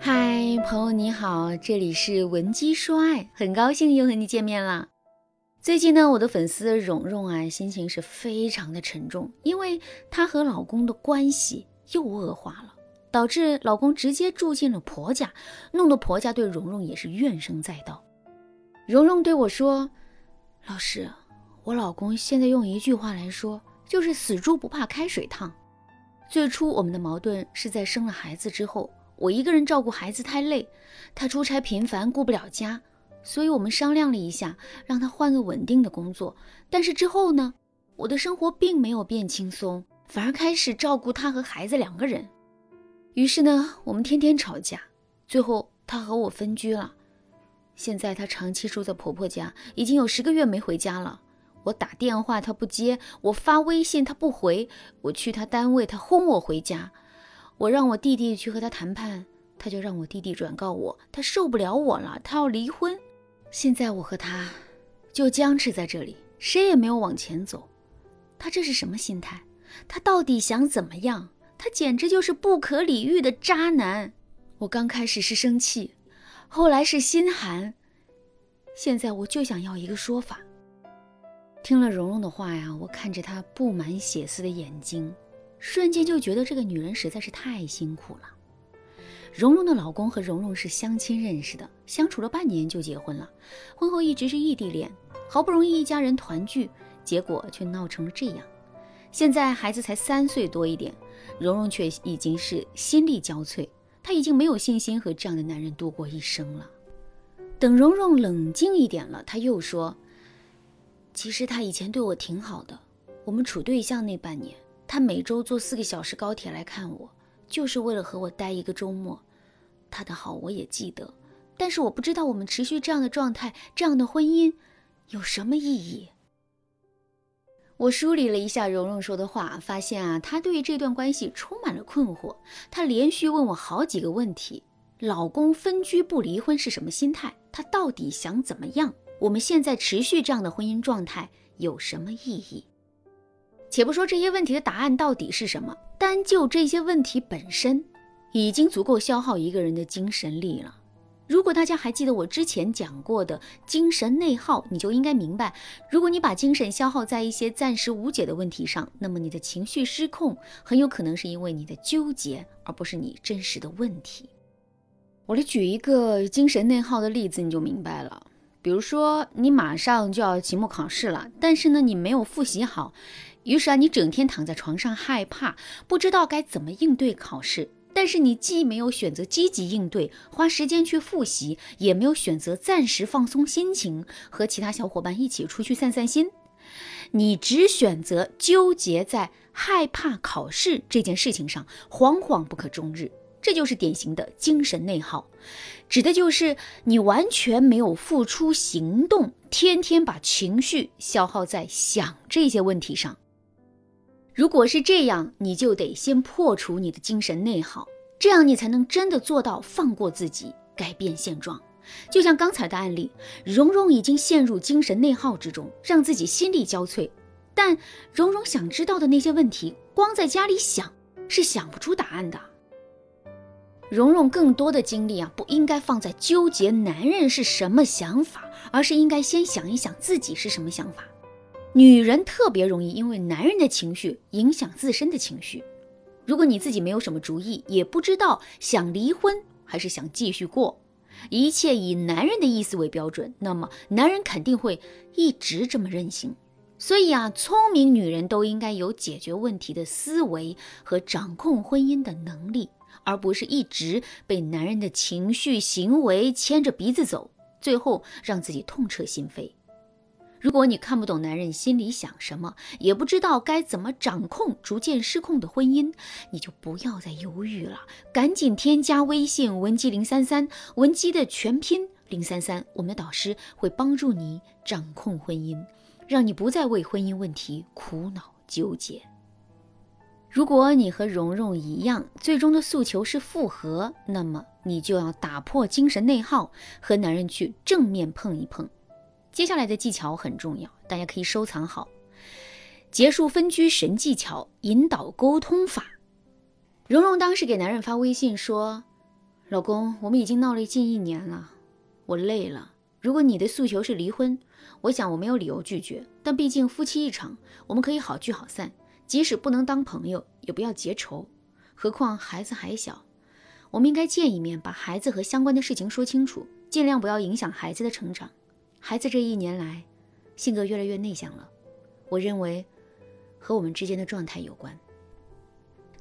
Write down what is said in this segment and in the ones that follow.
嗨，朋友你好，这里是文姬说爱，很高兴又和你见面啦。最近呢，我的粉丝蓉蓉啊，心情是非常的沉重，因为她和老公的关系又恶化了，导致老公直接住进了婆家，弄得婆家对蓉蓉也是怨声载道。蓉蓉对我说：“老师，我老公现在用一句话来说，就是死猪不怕开水烫。最初我们的矛盾是在生了孩子之后。”我一个人照顾孩子太累，他出差频繁，顾不了家，所以我们商量了一下，让他换个稳定的工作。但是之后呢，我的生活并没有变轻松，反而开始照顾他和孩子两个人。于是呢，我们天天吵架，最后他和我分居了。现在他长期住在婆婆家，已经有十个月没回家了。我打电话他不接，我发微信他不回，我去他单位他轰我回家。我让我弟弟去和他谈判，他就让我弟弟转告我，他受不了我了，他要离婚。现在我和他就僵持在这里，谁也没有往前走。他这是什么心态？他到底想怎么样？他简直就是不可理喻的渣男。我刚开始是生气，后来是心寒，现在我就想要一个说法。听了蓉蓉的话呀，我看着她布满血丝的眼睛。瞬间就觉得这个女人实在是太辛苦了。蓉蓉的老公和蓉蓉是相亲认识的，相处了半年就结婚了，婚后一直是异地恋，好不容易一家人团聚，结果却闹成了这样。现在孩子才三岁多一点，蓉蓉却已经是心力交瘁，她已经没有信心和这样的男人度过一生了。等蓉蓉冷静一点了，她又说：“其实他以前对我挺好的，我们处对象那半年。”他每周坐四个小时高铁来看我，就是为了和我待一个周末。他的好我也记得，但是我不知道我们持续这样的状态，这样的婚姻有什么意义。我梳理了一下蓉蓉说的话，发现啊，她对于这段关系充满了困惑。她连续问我好几个问题：老公分居不离婚是什么心态？他到底想怎么样？我们现在持续这样的婚姻状态有什么意义？且不说这些问题的答案到底是什么，单就这些问题本身，已经足够消耗一个人的精神力了。如果大家还记得我之前讲过的精神内耗，你就应该明白，如果你把精神消耗在一些暂时无解的问题上，那么你的情绪失控，很有可能是因为你的纠结，而不是你真实的问题。我来举一个精神内耗的例子，你就明白了。比如说，你马上就要期末考试了，但是呢，你没有复习好。于是啊，你整天躺在床上害怕，不知道该怎么应对考试。但是你既没有选择积极应对，花时间去复习，也没有选择暂时放松心情，和其他小伙伴一起出去散散心。你只选择纠结在害怕考试这件事情上，惶惶不可终日。这就是典型的精神内耗，指的就是你完全没有付出行动，天天把情绪消耗在想这些问题上。如果是这样，你就得先破除你的精神内耗，这样你才能真的做到放过自己，改变现状。就像刚才的案例，蓉蓉已经陷入精神内耗之中，让自己心力交瘁。但蓉蓉想知道的那些问题，光在家里想是想不出答案的。蓉蓉更多的精力啊，不应该放在纠结男人是什么想法，而是应该先想一想自己是什么想法。女人特别容易因为男人的情绪影响自身的情绪。如果你自己没有什么主意，也不知道想离婚还是想继续过，一切以男人的意思为标准，那么男人肯定会一直这么任性。所以啊，聪明女人都应该有解决问题的思维和掌控婚姻的能力，而不是一直被男人的情绪行为牵着鼻子走，最后让自己痛彻心扉。如果你看不懂男人心里想什么，也不知道该怎么掌控逐渐失控的婚姻，你就不要再犹豫了，赶紧添加微信文姬零三三，文姬的全拼零三三，我们的导师会帮助你掌控婚姻，让你不再为婚姻问题苦恼纠结。如果你和蓉蓉一样，最终的诉求是复合，那么你就要打破精神内耗，和男人去正面碰一碰。接下来的技巧很重要，大家可以收藏好。结束分居神技巧，引导沟通法。蓉蓉当时给男人发微信说：“老公，我们已经闹了近一年了，我累了。如果你的诉求是离婚，我想我没有理由拒绝。但毕竟夫妻一场，我们可以好聚好散，即使不能当朋友，也不要结仇。何况孩子还小，我们应该见一面，把孩子和相关的事情说清楚，尽量不要影响孩子的成长。孩子这一年来，性格越来越内向了，我认为和我们之间的状态有关。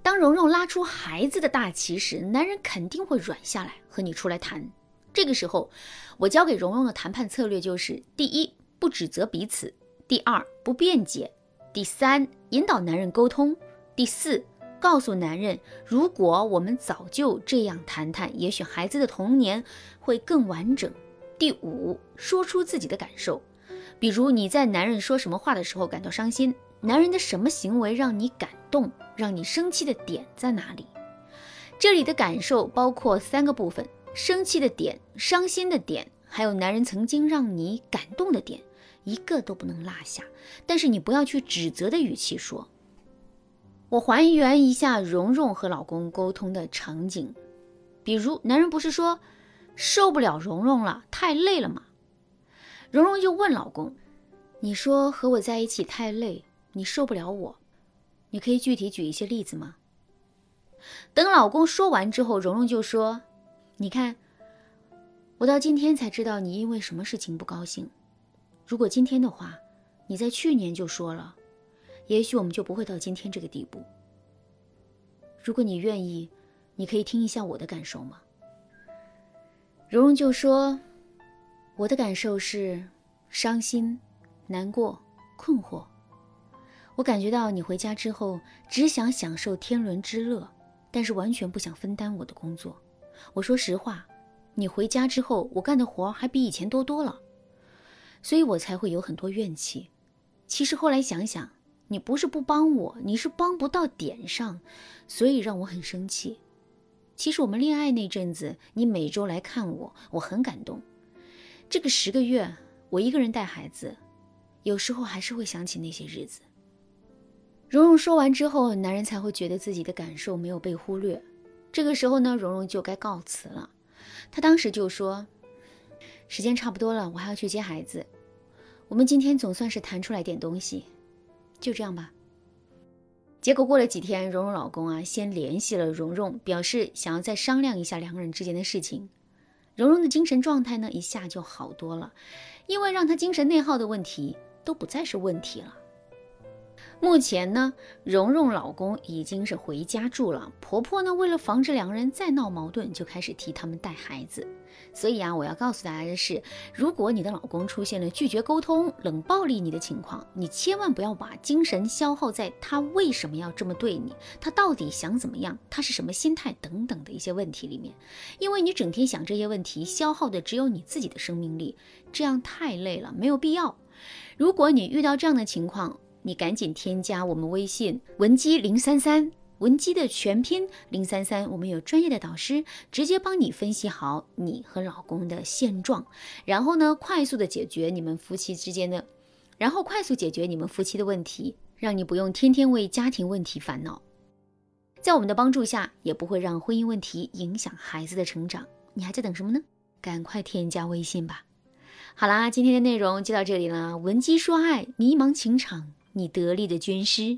当蓉蓉拉出孩子的大旗时，男人肯定会软下来和你出来谈。这个时候，我教给蓉蓉的谈判策略就是：第一，不指责彼此；第二，不辩解；第三，引导男人沟通；第四。告诉男人，如果我们早就这样谈谈，也许孩子的童年会更完整。第五，说出自己的感受，比如你在男人说什么话的时候感到伤心，男人的什么行为让你感动，让你生气的点在哪里？这里的感受包括三个部分：生气的点、伤心的点，还有男人曾经让你感动的点，一个都不能落下。但是你不要去指责的语气说。我还原一下蓉蓉和老公沟通的场景，比如男人不是说受不了蓉蓉了，太累了嘛？蓉蓉就问老公：“你说和我在一起太累，你受不了我，你可以具体举一些例子吗？”等老公说完之后，蓉蓉就说：“你看，我到今天才知道你因为什么事情不高兴。如果今天的话，你在去年就说了。”也许我们就不会到今天这个地步。如果你愿意，你可以听一下我的感受吗？蓉蓉就说：“我的感受是伤心、难过、困惑。我感觉到你回家之后只想享受天伦之乐，但是完全不想分担我的工作。我说实话，你回家之后，我干的活还比以前多多了，所以我才会有很多怨气。其实后来想想。”你不是不帮我，你是帮不到点上，所以让我很生气。其实我们恋爱那阵子，你每周来看我，我很感动。这个十个月，我一个人带孩子，有时候还是会想起那些日子。蓉蓉说完之后，男人才会觉得自己的感受没有被忽略。这个时候呢，蓉蓉就该告辞了。她当时就说：“时间差不多了，我还要去接孩子。我们今天总算是谈出来点东西。”就这样吧。结果过了几天，蓉蓉老公啊先联系了蓉蓉，表示想要再商量一下两个人之间的事情。蓉蓉的精神状态呢一下就好多了，因为让她精神内耗的问题都不再是问题了。目前呢，蓉蓉老公已经是回家住了，婆婆呢为了防止两个人再闹矛盾，就开始替他们带孩子。所以啊，我要告诉大家的是，如果你的老公出现了拒绝沟通、冷暴力你的情况，你千万不要把精神消耗在他为什么要这么对你，他到底想怎么样，他是什么心态等等的一些问题里面，因为你整天想这些问题，消耗的只有你自己的生命力，这样太累了，没有必要。如果你遇到这样的情况，你赶紧添加我们微信文姬零三三，文姬的全拼零三三，我们有专业的导师直接帮你分析好你和老公的现状，然后呢，快速的解决你们夫妻之间的，然后快速解决你们夫妻的问题，让你不用天天为家庭问题烦恼，在我们的帮助下，也不会让婚姻问题影响孩子的成长。你还在等什么呢？赶快添加微信吧。好啦，今天的内容就到这里了。文姬说爱，迷茫情场。你得力的军师。